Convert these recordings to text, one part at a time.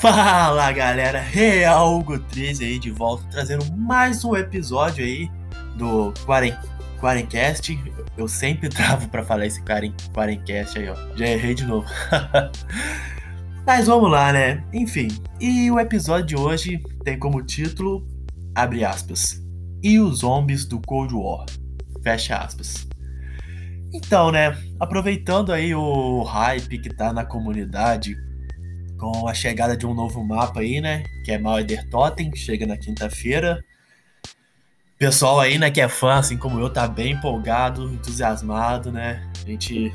Fala galera, Real 13 aí de volta, trazendo mais um episódio aí do Quaren, Quarencast. Eu sempre travo para falar esse Quaren, Quarencast aí, ó. Já errei de novo. Mas vamos lá, né? Enfim, e o episódio de hoje tem como título, abre aspas, e os zombies do Cold War, fecha aspas. Então, né, aproveitando aí o hype que tá na comunidade com a chegada de um novo mapa aí, né, que é Maueder Totem, chega na quinta-feira. Pessoal aí, né, que é fã, assim como eu, tá bem empolgado, entusiasmado, né? A gente,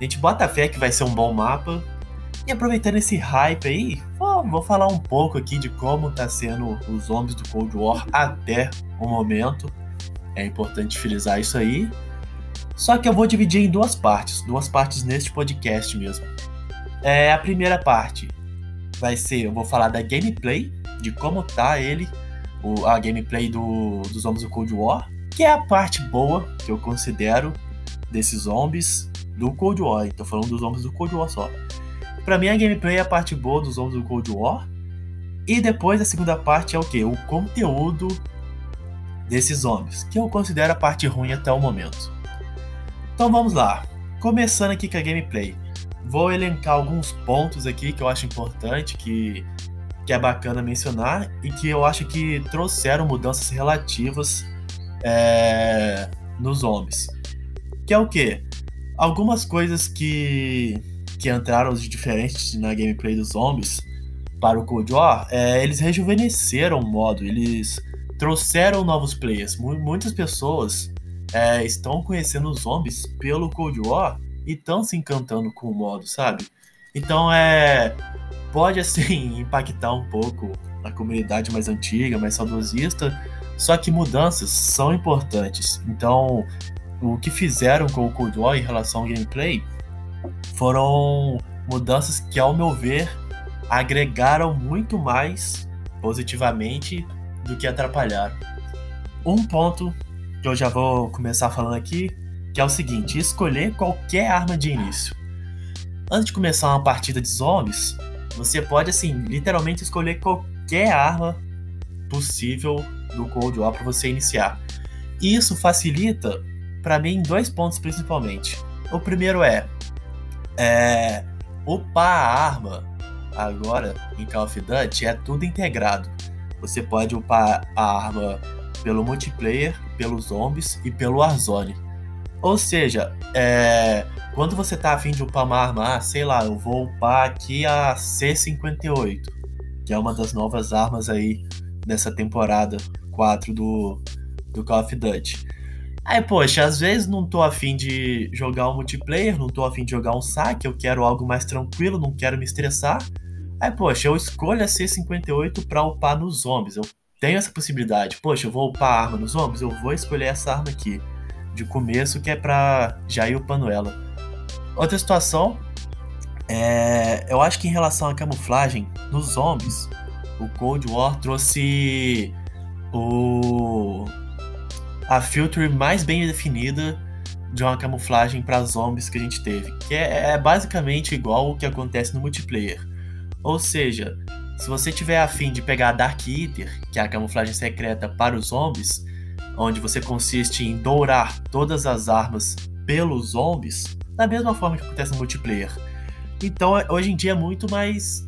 a gente bota fé que vai ser um bom mapa. E aproveitando esse hype aí, vou, falar um pouco aqui de como tá sendo os zombies do Cold War até o momento. É importante frisar isso aí. Só que eu vou dividir em duas partes, duas partes neste podcast mesmo. É, a primeira parte vai ser, eu vou falar da gameplay, de como tá ele, o, a gameplay do, dos zombies do Cold War, que é a parte boa que eu considero desses zombies do Cold War. Tô falando dos zombies do Cold War só. Pra mim a gameplay é a parte boa dos zombies do Cold War. E depois a segunda parte é o que? O conteúdo desses zombies, que eu considero a parte ruim até o momento. Então vamos lá. Começando aqui com a gameplay. Vou elencar alguns pontos aqui que eu acho importante, que, que é bacana mencionar e que eu acho que trouxeram mudanças relativas é, nos zombies. Que é o que? Algumas coisas que, que entraram de diferentes na gameplay dos zombies para o Cold War, é, eles rejuvenesceram o modo, eles trouxeram novos players. Muitas pessoas é, estão conhecendo os zombies pelo Cold War e estão se encantando com o modo, sabe? Então é. Pode assim impactar um pouco a comunidade mais antiga, mais saudosista, só que mudanças são importantes. Então, o que fizeram com o Cold War em relação ao gameplay foram mudanças que, ao meu ver, agregaram muito mais positivamente do que atrapalharam. Um ponto que eu já vou começar falando aqui, que é o seguinte: escolher qualquer arma de início. Antes de começar uma partida de zombies, você pode assim, literalmente escolher qualquer arma possível do Cold War para você iniciar. E isso facilita para mim dois pontos principalmente. O primeiro é, é upar a arma agora em Call of Duty é tudo integrado. Você pode upar a arma pelo multiplayer, pelos zombies e pelo Warzone. Ou seja, é, quando você tá afim de upar uma arma, ah, sei lá, eu vou upar aqui a C58, que é uma das novas armas aí dessa temporada 4 do, do Call of Duty. Aí, poxa, às vezes não tô afim de jogar um multiplayer, não tô afim de jogar um saque, eu quero algo mais tranquilo, não quero me estressar. Aí, poxa, eu escolho a C58 pra upar nos zombies. Eu tenho essa possibilidade. Poxa, eu vou upar arma nos zombies, eu vou escolher essa arma aqui de começo que é pra já ir upando ela. Outra situação é, eu acho que em relação à camuflagem nos zombies, o Cold War trouxe o a filter mais bem definida de uma camuflagem para zombies que a gente teve, que é, é basicamente igual o que acontece no multiplayer. Ou seja, se você tiver afim de pegar a Dark Eater, que é a camuflagem secreta para os zombies, onde você consiste em dourar todas as armas pelos zombies, da mesma forma que acontece no multiplayer. Então, é, hoje em dia é muito mais,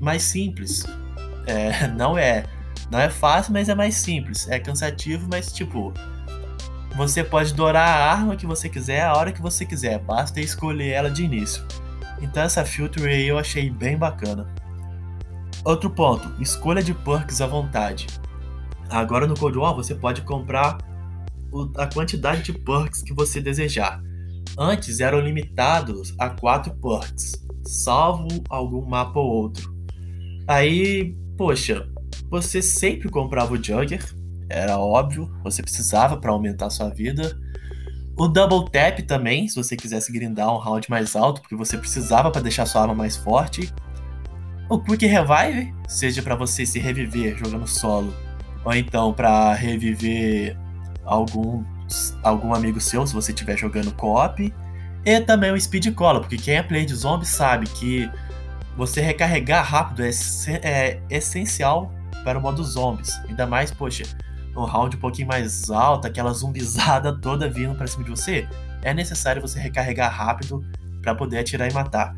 mais simples. É, não é não é fácil, mas é mais simples. É cansativo, mas tipo, você pode dourar a arma que você quiser a hora que você quiser, basta escolher ela de início. Então essa filter aí eu achei bem bacana. Outro ponto, escolha de perks à vontade. Agora no Cold War você pode comprar a quantidade de perks que você desejar. Antes eram limitados a 4 perks, salvo algum mapa ou outro. Aí, poxa, você sempre comprava o Jugger, era óbvio, você precisava para aumentar sua vida. O Double Tap também, se você quisesse grindar um round mais alto, porque você precisava para deixar sua arma mais forte. O Quick Revive, seja para você se reviver jogando solo, ou então para reviver algum, algum amigo seu, se você estiver jogando co-op. E também o Speed Cola, porque quem é player de zombie sabe que você recarregar rápido é, é essencial para o modo zombies. Ainda mais, poxa, um round um pouquinho mais alto, aquela zumbizada toda vindo para cima de você, é necessário você recarregar rápido para poder atirar e matar.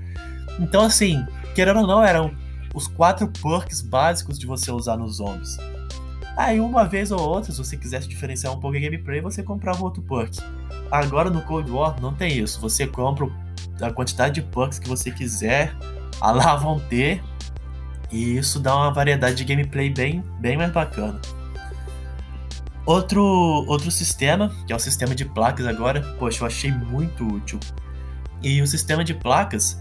Então, assim, querendo ou não, eram os quatro perks básicos de você usar nos zombies. Aí, uma vez ou outra, se você quisesse diferenciar um pouco a gameplay, você comprava outro perk. Agora no Cold War não tem isso. Você compra a quantidade de perks que você quiser, a lá vão ter, e isso dá uma variedade de gameplay bem, bem mais bacana. Outro, outro sistema, que é o sistema de placas agora, poxa, eu achei muito útil. E o sistema de placas,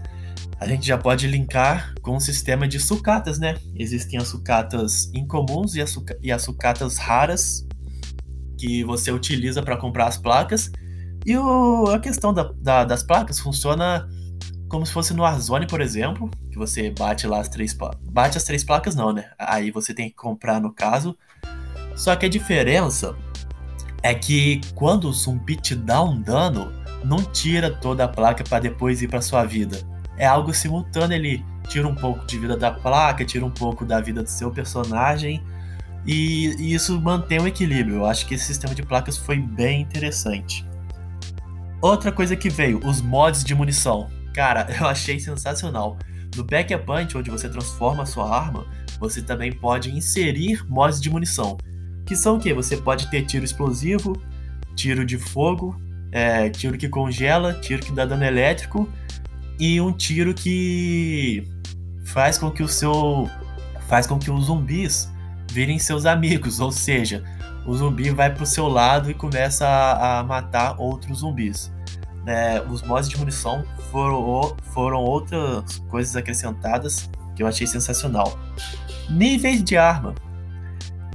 a gente já pode linkar com o sistema de sucatas, né? Existem as sucatas incomuns e as, suca e as sucatas raras, que você utiliza para comprar as placas. E o, a questão da, da, das placas funciona como se fosse no Warzone, por exemplo, que você bate lá as três bate as três placas não, né? Aí você tem que comprar no caso só que a diferença é que quando o zumbi te dá um dano, não tira toda a placa para depois ir para sua vida. É algo simultâneo, ele tira um pouco de vida da placa, tira um pouco da vida do seu personagem e, e isso mantém o equilíbrio. Eu acho que esse sistema de placas foi bem interessante. Outra coisa que veio, os mods de munição. Cara, eu achei sensacional. No Back a Punch, onde você transforma a sua arma, você também pode inserir mods de munição. Que são o quê? Você pode ter tiro explosivo, tiro de fogo, é, tiro que congela, tiro que dá dano elétrico e um tiro que faz com que o seu faz com que os zumbis virem seus amigos, ou seja, o zumbi vai pro seu lado e começa a, a matar outros zumbis. É, os mods de munição foram, foram outras coisas acrescentadas que eu achei sensacional. Níveis de arma.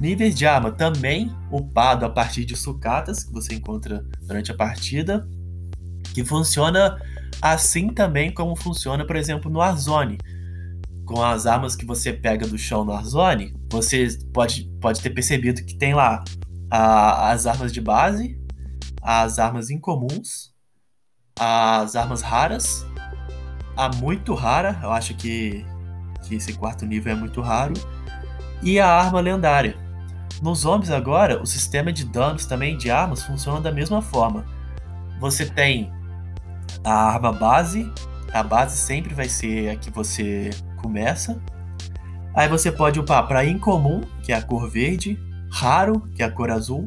Níveis de arma também upado a partir de sucatas que você encontra durante a partida, que funciona assim também como funciona, por exemplo, no Warzone. Com as armas que você pega do chão no Warzone, você pode, pode ter percebido que tem lá a, as armas de base, as armas incomuns, as armas raras, a muito rara, eu acho que, que esse quarto nível é muito raro, e a arma lendária. Nos zombies agora, o sistema de danos também de armas funciona da mesma forma. Você tem a arma base, a base sempre vai ser a que você começa. Aí você pode upar para incomum, que é a cor verde, raro, que é a cor azul,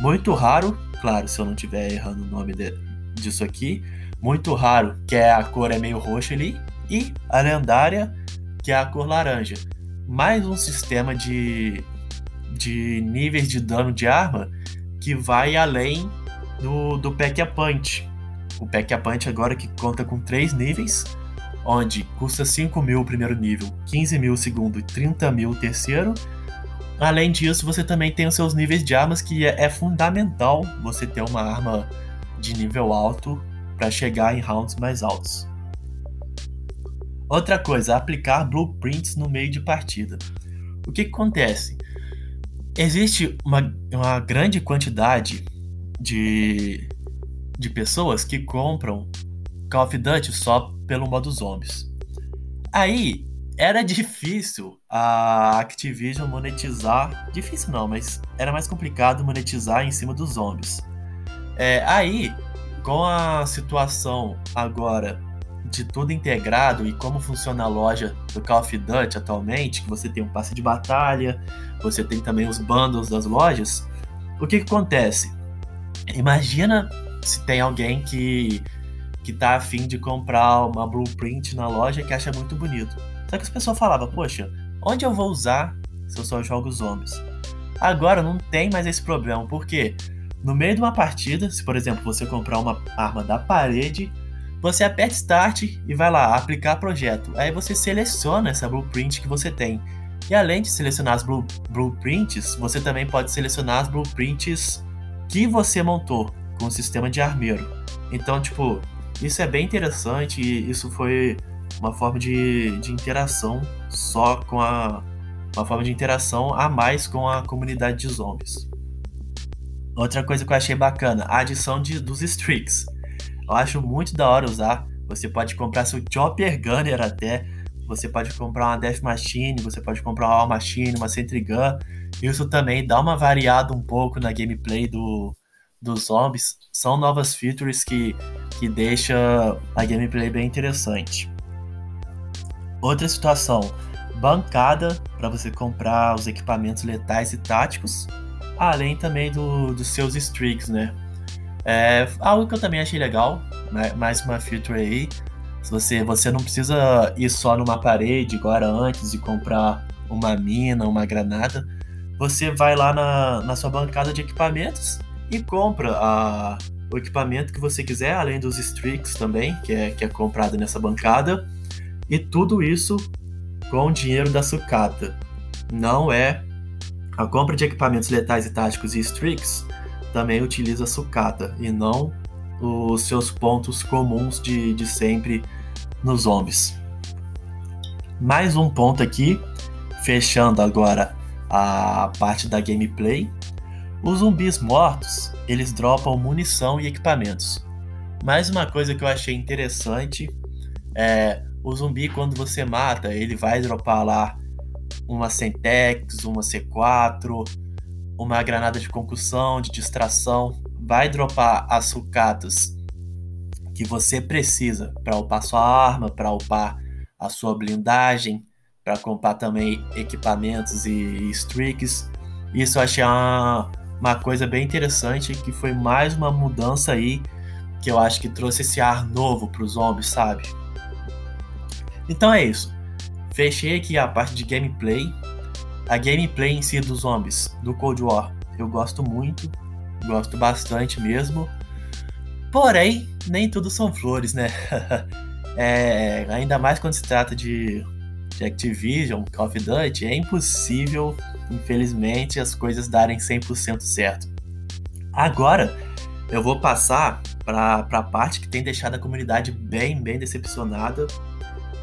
muito raro, claro, se eu não estiver errando o nome de, disso aqui, muito raro, que é a cor é meio roxa ali, e a lendária, que é a cor laranja. Mais um sistema de de níveis de dano de arma que vai além do, do Pack a Punch. O Pack a Punch agora que conta com três níveis, onde custa 5 mil o primeiro nível, 15 mil o segundo e 30 mil o terceiro. Além disso, você também tem os seus níveis de armas, que é, é fundamental você ter uma arma de nível alto para chegar em rounds mais altos. Outra coisa, aplicar blueprints no meio de partida. O que, que acontece? existe uma, uma grande quantidade de, de pessoas que compram Call of Duty só pelo modo zombies. Aí era difícil a Activision monetizar. Difícil não, mas era mais complicado monetizar em cima dos zombies. É, aí, com a situação agora de tudo integrado e como funciona a loja do Call of Duty atualmente, que você tem um passe de batalha, você tem também os bundles das lojas, o que, que acontece? Imagina se tem alguém que que tá afim de comprar uma blueprint na loja que acha muito bonito. Só que as pessoas falavam, poxa, onde eu vou usar se eu só jogo zombies? Agora não tem mais esse problema, porque no meio de uma partida, se por exemplo você comprar uma arma da parede, você aperta Start e vai lá, aplicar projeto. Aí você seleciona essa blueprint que você tem. E além de selecionar as blue, blueprints, você também pode selecionar as blueprints que você montou com o sistema de armeiro. Então, tipo, isso é bem interessante e isso foi uma forma de, de interação só com a. Uma forma de interação a mais com a comunidade de zombies. Outra coisa que eu achei bacana, a adição de, dos streaks. Eu acho muito da hora usar. Você pode comprar seu Chopper Gunner até você pode comprar uma Death Machine, você pode comprar uma War Machine, uma Sentry Gun. Isso também dá uma variada um pouco na gameplay do, dos zombies. São novas features que, que deixa a gameplay bem interessante. Outra situação, bancada para você comprar os equipamentos letais e táticos, além também do, dos seus streaks, né? É algo que eu também achei legal, né? mais uma feature aí. Você, você não precisa ir só numa parede, agora antes, e comprar uma mina, uma granada. Você vai lá na, na sua bancada de equipamentos e compra a, o equipamento que você quiser, além dos streaks também, que é, que é comprado nessa bancada. E tudo isso com o dinheiro da sucata. Não é a compra de equipamentos letais e táticos e streaks também utiliza sucata e não os seus pontos comuns de, de sempre nos zombies. Mais um ponto aqui, fechando agora a parte da gameplay. Os zumbis mortos, eles dropam munição e equipamentos. Mais uma coisa que eu achei interessante é o zumbi quando você mata, ele vai dropar lá uma Sentex, uma C4, uma granada de concussão, de distração, vai dropar as sucatas que você precisa para upar sua arma, para upar a sua blindagem, para comprar também equipamentos e streaks. Isso eu achei uma, uma coisa bem interessante, que foi mais uma mudança aí que eu acho que trouxe esse ar novo para os zombies, sabe? Então é isso. Fechei aqui a parte de gameplay. A gameplay em si dos zombies do Cold War eu gosto muito, gosto bastante mesmo. Porém, nem tudo são flores, né? é, ainda mais quando se trata de, de Activision, Call of Duty, é impossível, infelizmente, as coisas darem 100% certo. Agora, eu vou passar para a parte que tem deixado a comunidade bem, bem decepcionada,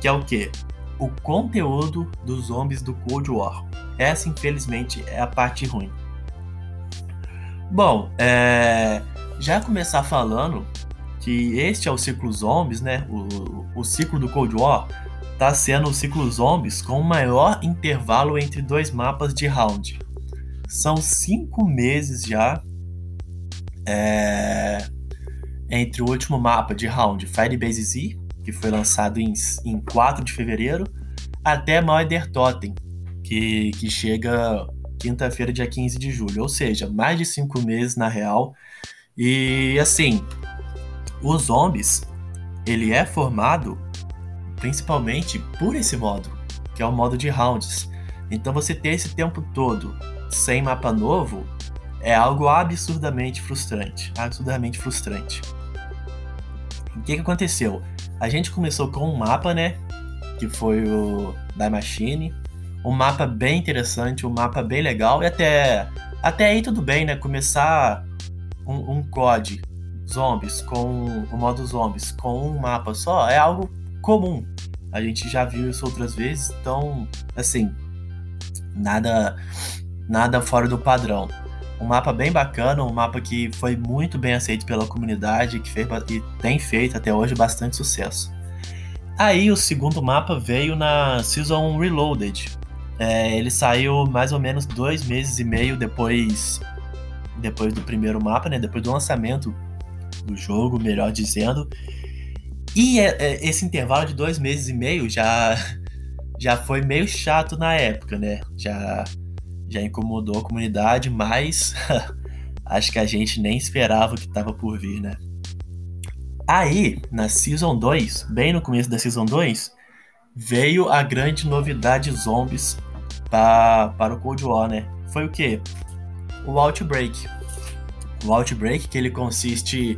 que é o quê? O conteúdo dos zombies do Cold War. Essa, infelizmente, é a parte ruim. Bom, é, já começar falando que este é o ciclo zombies, né? O, o ciclo do Cold War tá sendo o ciclo zombies com o maior intervalo entre dois mapas de round. São cinco meses já é, entre o último mapa de round Firebase Z, que foi lançado em, em 4 de fevereiro, até Mother Totem, que, que chega quinta-feira, dia 15 de julho. Ou seja, mais de cinco meses na real e assim, os zombies, ele é formado principalmente por esse modo, que é o modo de rounds. Então você ter esse tempo todo sem mapa novo é algo absurdamente frustrante, absurdamente frustrante. O que, que aconteceu? A gente começou com um mapa, né, que foi o da Machine, um mapa bem interessante, um mapa bem legal e até até aí tudo bem, né, começar um, um COD zombies com o modo zombies com um mapa só é algo comum. A gente já viu isso outras vezes, então assim, nada nada fora do padrão. Um mapa bem bacana, um mapa que foi muito bem aceito pela comunidade, que fez e tem feito até hoje bastante sucesso. Aí o segundo mapa veio na Season Reloaded. É, ele saiu mais ou menos dois meses e meio depois depois do primeiro mapa, né? Depois do lançamento do jogo, melhor dizendo. E é, é, esse intervalo de dois meses e meio já, já foi meio chato na época, né? Já, já incomodou a comunidade, mas acho que a gente nem esperava o que estava por vir, né? Aí, na Season 2, bem no começo da Season 2, veio a grande novidade zombies pra, para o Cold War, né? Foi o quê? o Outbreak. O Outbreak, que ele consiste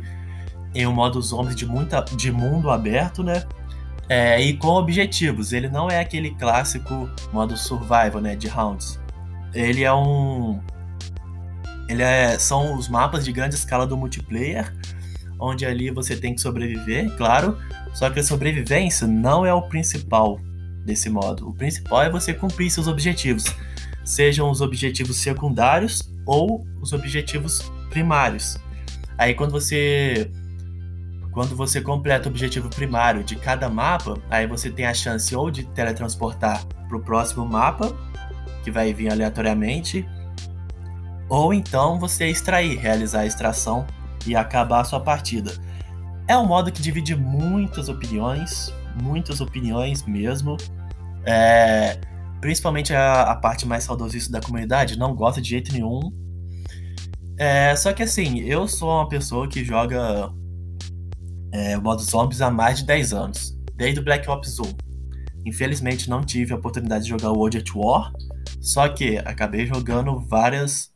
em um modo zombies de, muita, de mundo aberto, né? É, e com objetivos. Ele não é aquele clássico modo survival, né? De rounds. Ele é um. Ele é, são os mapas de grande escala do multiplayer, onde ali você tem que sobreviver, claro. Só que a sobrevivência não é o principal desse modo. O principal é você cumprir seus objetivos, sejam os objetivos secundários ou os objetivos primários. Aí quando você quando você completa o objetivo primário de cada mapa, aí você tem a chance ou de teletransportar para o próximo mapa, que vai vir aleatoriamente, ou então você extrair, realizar a extração e acabar a sua partida. É um modo que divide muitas opiniões, muitas opiniões mesmo. É, principalmente a, a, parte mais saudosista da comunidade não gosta de jeito nenhum. É, só que assim, eu sou uma pessoa que joga é, o modo zombies há mais de 10 anos, desde o Black Ops 1. Infelizmente não tive a oportunidade de jogar o World at War, só que acabei jogando várias,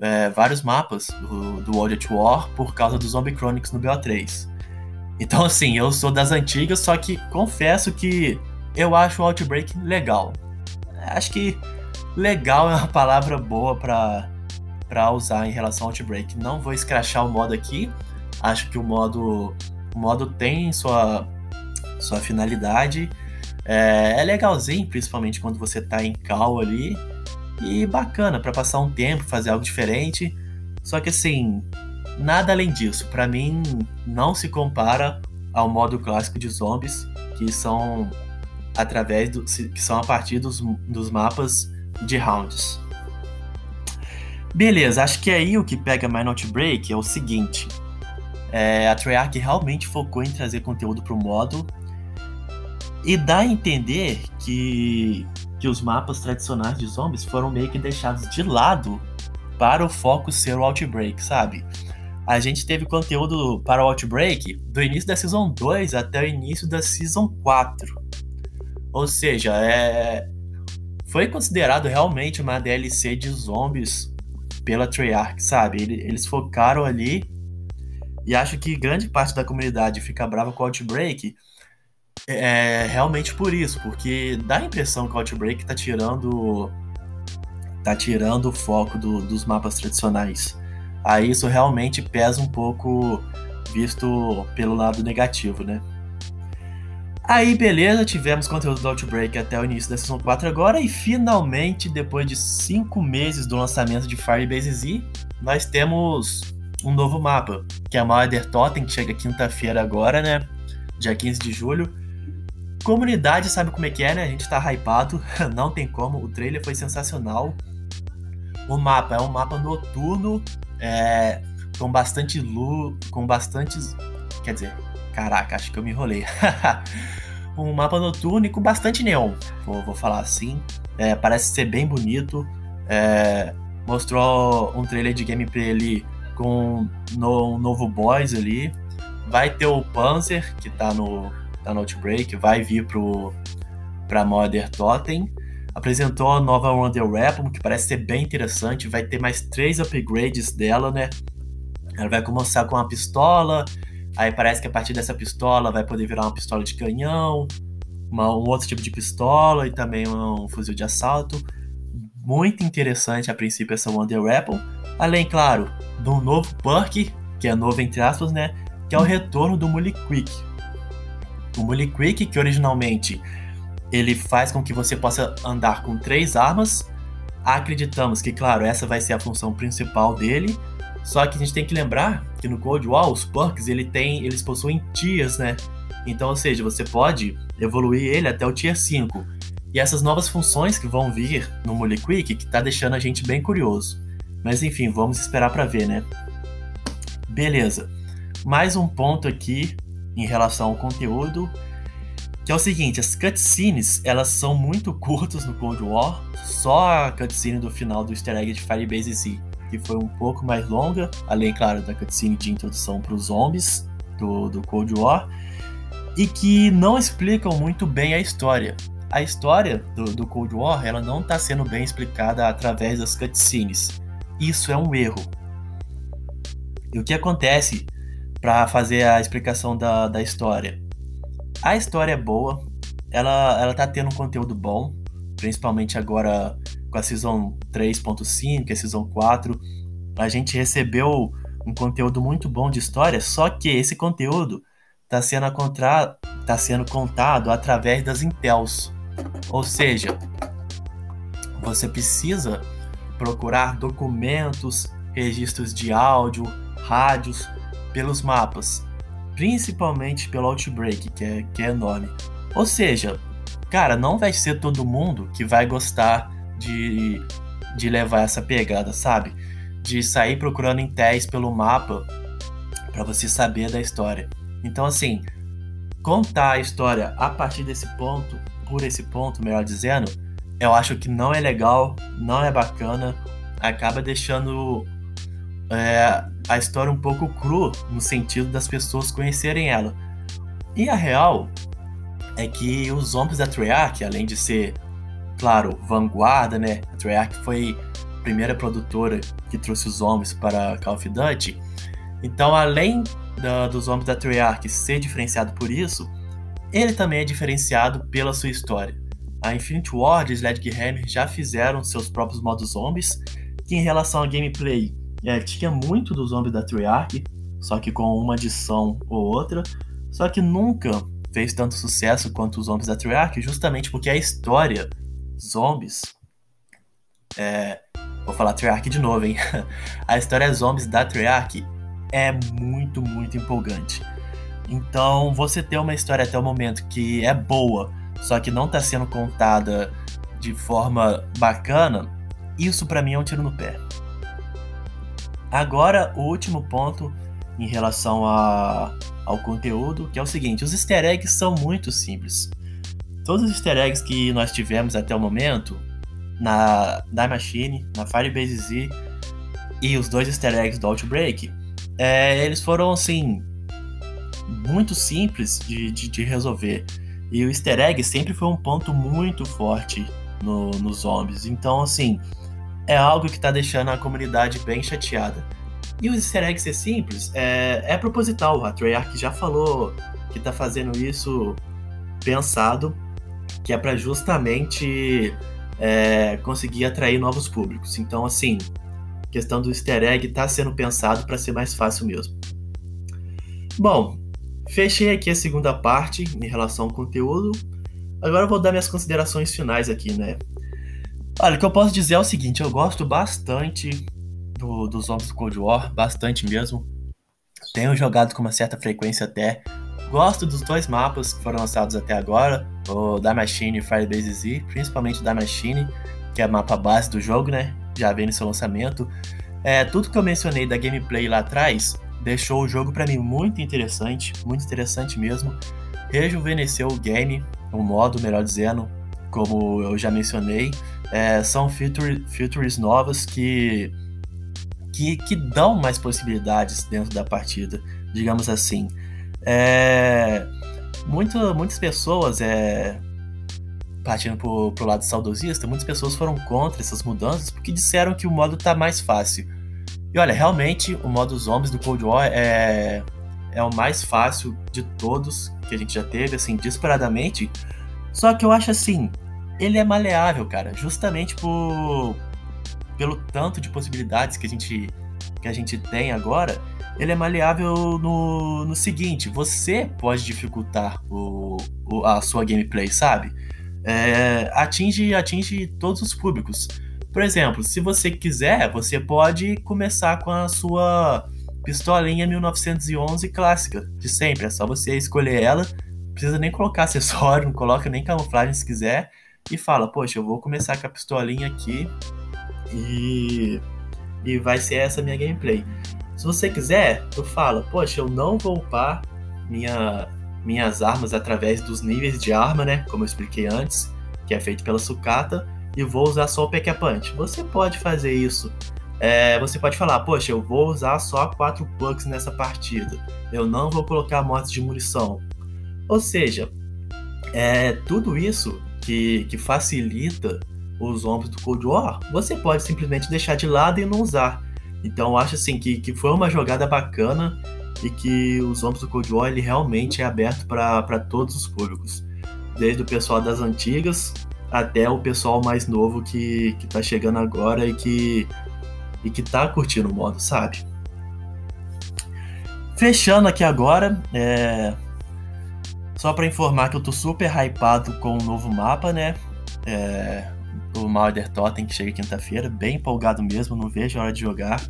é, vários mapas do, do World at War por causa do Zombie Chronicles no BO3. Então assim, eu sou das antigas, só que confesso que eu acho o Outbreak legal. Acho que legal é uma palavra boa para usar em relação ao Outbreak. Não vou escrachar o modo aqui, Acho que o modo, o modo tem sua, sua finalidade. É, é legalzinho, principalmente quando você tá em cal ali. E bacana para passar um tempo, fazer algo diferente. Só que assim, nada além disso. Para mim, não se compara ao modo clássico de zombies, que são através do, que são a partir dos, dos mapas de rounds. Beleza, acho que aí o que pega My Not Break é o seguinte. É, a Treyarch realmente focou em trazer conteúdo para o modo e dá a entender que, que os mapas tradicionais de zombies foram meio que deixados de lado para o foco ser o Outbreak, sabe? A gente teve conteúdo para o Outbreak do início da Season 2 até o início da Season 4. Ou seja, é... foi considerado realmente uma DLC de zombies pela Treyarch, sabe? Eles focaram ali e acho que grande parte da comunidade fica brava com o Outbreak é realmente por isso, porque dá a impressão que o Outbreak tá tirando tá tirando o foco do, dos mapas tradicionais. Aí isso realmente pesa um pouco visto pelo lado negativo, né? Aí, beleza, tivemos conteúdo do Outbreak até o início da Season 4 agora, e finalmente, depois de 5 meses do lançamento de Firebase Z, nós temos um novo mapa, que é a Mother Totem, que chega quinta-feira agora, né? Dia 15 de julho. Comunidade sabe como é que é, né? A gente tá hypado, não tem como. O trailer foi sensacional. O mapa é um mapa noturno, é, com bastante luz, com bastantes. Quer dizer, caraca, acho que eu me enrolei. um mapa noturno e com bastante neon, vou, vou falar assim. É, parece ser bem bonito. É, mostrou um trailer de gameplay ali com no, um novo boss ali. Vai ter o Panzer, que tá no, tá no Outbreak, vai vir pro, pra Mother Totem. Apresentou a nova Wonder Weapon, que parece ser bem interessante. Vai ter mais três upgrades dela, né? Ela vai começar com uma pistola, aí parece que a partir dessa pistola vai poder virar uma pistola de canhão, uma, um outro tipo de pistola e também um fuzil de assalto. Muito interessante a princípio essa Wonder Weapon. Além, claro, de um novo perk, que é novo entre aspas, né? Que é o retorno do Mully Quick. O Mully Quick, que originalmente ele faz com que você possa andar com três armas. Acreditamos que, claro, essa vai ser a função principal dele. Só que a gente tem que lembrar que no Cold War os perks ele tem, eles possuem tiers, né? Então, ou seja, você pode evoluir ele até o tier 5. E essas novas funções que vão vir no Mully Quick que tá deixando a gente bem curioso. Mas enfim, vamos esperar para ver, né? Beleza. Mais um ponto aqui em relação ao conteúdo, que é o seguinte, as cutscenes, elas são muito curtas no Cold War, só a cutscene do final do easter egg de Firebase Z, que foi um pouco mais longa, além, claro, da cutscene de introdução para os zombies do, do Cold War, e que não explicam muito bem a história. A história do, do Cold War, ela não está sendo bem explicada através das cutscenes. Isso é um erro. E o que acontece para fazer a explicação da, da história? A história é boa, ela, ela tá tendo um conteúdo bom, principalmente agora com a Season 3.5, a Season 4. A gente recebeu um conteúdo muito bom de história, só que esse conteúdo está sendo, contra... tá sendo contado através das Intels. Ou seja, você precisa procurar documentos, registros de áudio, rádios pelos mapas. principalmente pelo Outbreak, que é, que é enorme. Ou seja, cara, não vai ser todo mundo que vai gostar de, de levar essa pegada, sabe? De sair procurando em TES pelo mapa para você saber da história. Então, assim, contar a história a partir desse ponto, por esse ponto, melhor dizendo, eu acho que não é legal, não é bacana, acaba deixando é, a história um pouco cru no sentido das pessoas conhecerem ela. E a real é que os zombies da Treyarch, além de ser, claro, vanguarda, né? A Treyarch foi a primeira produtora que trouxe os zombies para Call of Duty. Então, além da, dos zombies da Treyarch ser diferenciado por isso, ele também é diferenciado pela sua história. A Infinite Ward e Sledgehammer já fizeram seus próprios modos zombies, que em relação a gameplay é, tinha muito dos zombies da Treyarch, só que com uma adição ou outra, só que nunca fez tanto sucesso quanto os zombies da Treyarch, justamente porque a história zombies é, vou falar Treyarch de novo, hein? a história zombies da Treyarch é muito, muito empolgante. Então, você ter uma história até o momento que é boa, só que não está sendo contada de forma bacana, isso para mim é um tiro no pé. Agora, o último ponto em relação a, ao conteúdo, que é o seguinte: os easter eggs são muito simples. Todos os easter eggs que nós tivemos até o momento, na Die Machine, na Firebase Z e os dois easter eggs do Outbreak, é, eles foram assim muito simples de, de, de, resolver. E o easter egg sempre foi um ponto muito forte no, nos zombies. Então, assim, é algo que está deixando a comunidade bem chateada. E o easter egg ser simples é, é proposital. A Treyarch já falou que está fazendo isso pensado, que é para justamente é, conseguir atrair novos públicos. Então, assim, questão do easter egg está sendo pensado para ser mais fácil mesmo. Bom, fechei aqui a segunda parte em relação ao conteúdo. Agora eu vou dar minhas considerações finais aqui, né? Olha, o que eu posso dizer é o seguinte: eu gosto bastante do, dos Zombies do Cold War, bastante mesmo. Tenho jogado com uma certa frequência até. Gosto dos dois mapas que foram lançados até agora, o da Machine e Firebase Z, principalmente da Machine, que é a mapa base do jogo, né? já vem no seu lançamento. É, tudo que eu mencionei da gameplay lá atrás deixou o jogo para mim muito interessante, muito interessante mesmo. Rejuvenesceu o game, o modo, melhor dizendo, como eu já mencionei. É, são feature, features novas que, que, que dão mais possibilidades dentro da partida, digamos assim. É, muito, muitas pessoas é, partindo pro, pro lado saudosista, muitas pessoas foram contra essas mudanças porque disseram que o modo tá mais fácil. E olha, realmente o modo zombies do Cold War é, é o mais fácil de todos que a gente já teve, assim, disparadamente. Só que eu acho assim, ele é maleável, cara, justamente por pelo tanto de possibilidades que a gente que a gente tem agora, ele é maleável no, no seguinte, você pode dificultar o, o, a sua gameplay, sabe? é, atinge, atinge todos os públicos. Por exemplo, se você quiser, você pode começar com a sua pistolinha 1911 clássica, de sempre. É só você escolher ela, precisa nem colocar acessório, não coloca nem camuflagem se quiser, e fala: Poxa, eu vou começar com a pistolinha aqui e, e vai ser essa minha gameplay. Se você quiser, tu fala: Poxa, eu não vou upar minha, minhas armas através dos níveis de arma, né? Como eu expliquei antes, que é feito pela sucata, e vou usar só o Pack Punch. Você pode fazer isso. É, você pode falar, poxa, eu vou usar só quatro pucks nessa partida. Eu não vou colocar mortes de munição. Ou seja, é, tudo isso que, que facilita os ombros do Cold War, você pode simplesmente deixar de lado e não usar. Então eu acho assim que, que foi uma jogada bacana e que os Zombies do Cold War ele realmente é aberto para todos os públicos, desde o pessoal das antigas até o pessoal mais novo que, que tá chegando agora e que, e que tá curtindo o modo, sabe? Fechando aqui agora, é... só para informar que eu tô super hypado com o novo mapa, né? É... O Mauder Totem que chega quinta-feira, bem empolgado mesmo, não vejo a hora de jogar.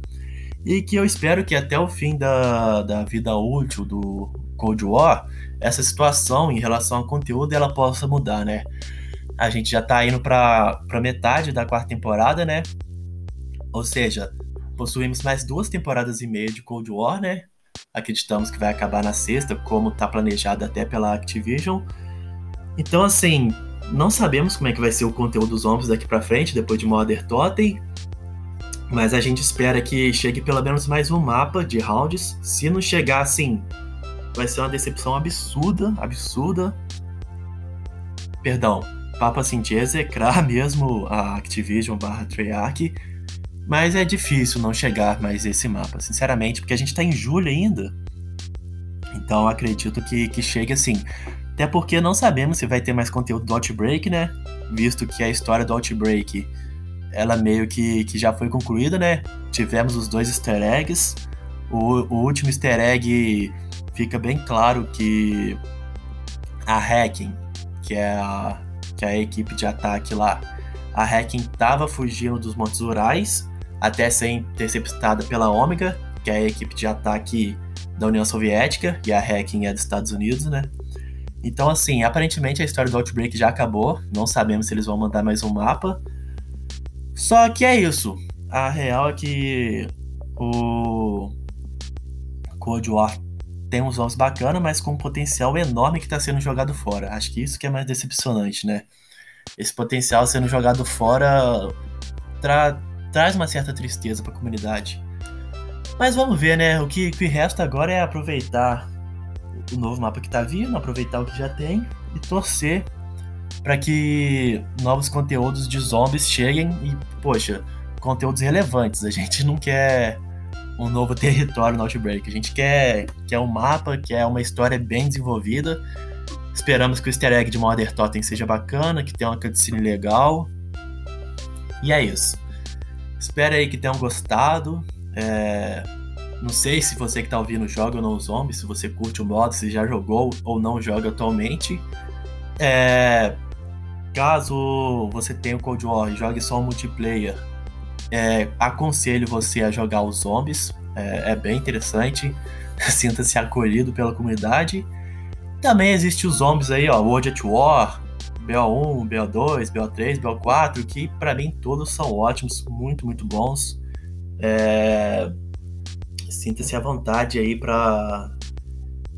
e que eu espero que até o fim da, da vida útil do Cold War, essa situação em relação ao conteúdo ela possa mudar, né? A gente já tá indo pra, pra metade da quarta temporada, né? Ou seja, possuímos mais duas temporadas e meia de Cold War, né? Acreditamos que vai acabar na sexta, como tá planejado até pela Activision. Então, assim, não sabemos como é que vai ser o conteúdo dos zombies daqui para frente, depois de Modern Totem. Mas a gente espera que chegue pelo menos mais um mapa de rounds. Se não chegar assim, vai ser uma decepção absurda, absurda. Perdão, papo assim de execrar mesmo a Activision barra Treyarch. Mas é difícil não chegar mais esse mapa, sinceramente, porque a gente tá em julho ainda. Então acredito que, que chegue assim. Até porque não sabemos se vai ter mais conteúdo do Outbreak, né? Visto que a história do Outbreak ela meio que, que já foi concluída, né? Tivemos os dois easter eggs. O, o último easter egg fica bem claro que a Hacking, que é a, que é a equipe de ataque lá, a Hacking estava fugindo dos Montes Urais até ser interceptada pela Ômega, que é a equipe de ataque da União Soviética, e a Hacking é dos Estados Unidos, né? Então, assim, aparentemente a história do Outbreak já acabou. Não sabemos se eles vão mandar mais um mapa. Só que é isso. A real é que o Cold War tem uns jogos bacanas, mas com um potencial enorme que está sendo jogado fora. Acho que isso que é mais decepcionante, né? Esse potencial sendo jogado fora tra traz uma certa tristeza para a comunidade. Mas vamos ver, né? O que, que resta agora é aproveitar o novo mapa que está vindo, aproveitar o que já tem e torcer para que novos conteúdos de zombies cheguem e, poxa, conteúdos relevantes. A gente não quer um novo território no Outbreak, a gente quer, quer um mapa, quer uma história bem desenvolvida. Esperamos que o easter egg de Mother Totem seja bacana, que tenha uma cutscene legal. E é isso. Espero aí que tenham gostado. É... Não sei se você que está ouvindo joga ou não zombies, se você curte o modo, se já jogou ou não joga atualmente. É... Caso você tenha o Cold War e jogue só o multiplayer, é, aconselho você a jogar os zombies. É, é bem interessante. Sinta-se acolhido pela comunidade. Também existe os zombies aí, ó, World at War, BO1, BO2, BO3, BO4, que para mim todos são ótimos, muito, muito bons. É... Sinta-se à vontade aí para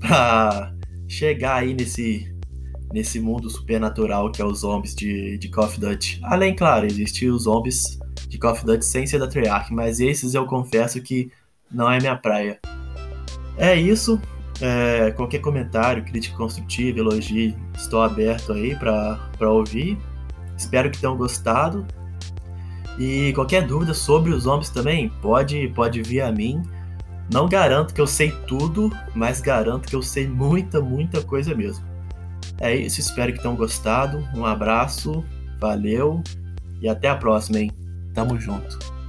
chegar aí nesse nesse mundo supernatural que é os zombies de, de Call of Duty. Além, claro, existem os zombies de Call of Duty sem ser da Treyarch, mas esses eu confesso que não é minha praia. É isso. É, qualquer comentário, crítica construtiva, elogio, estou aberto aí para ouvir. Espero que tenham gostado. E qualquer dúvida sobre os zombies também, pode, pode vir a mim. Não garanto que eu sei tudo, mas garanto que eu sei muita, muita coisa mesmo. É isso, espero que tenham gostado. Um abraço, valeu e até a próxima, hein? Tamo junto.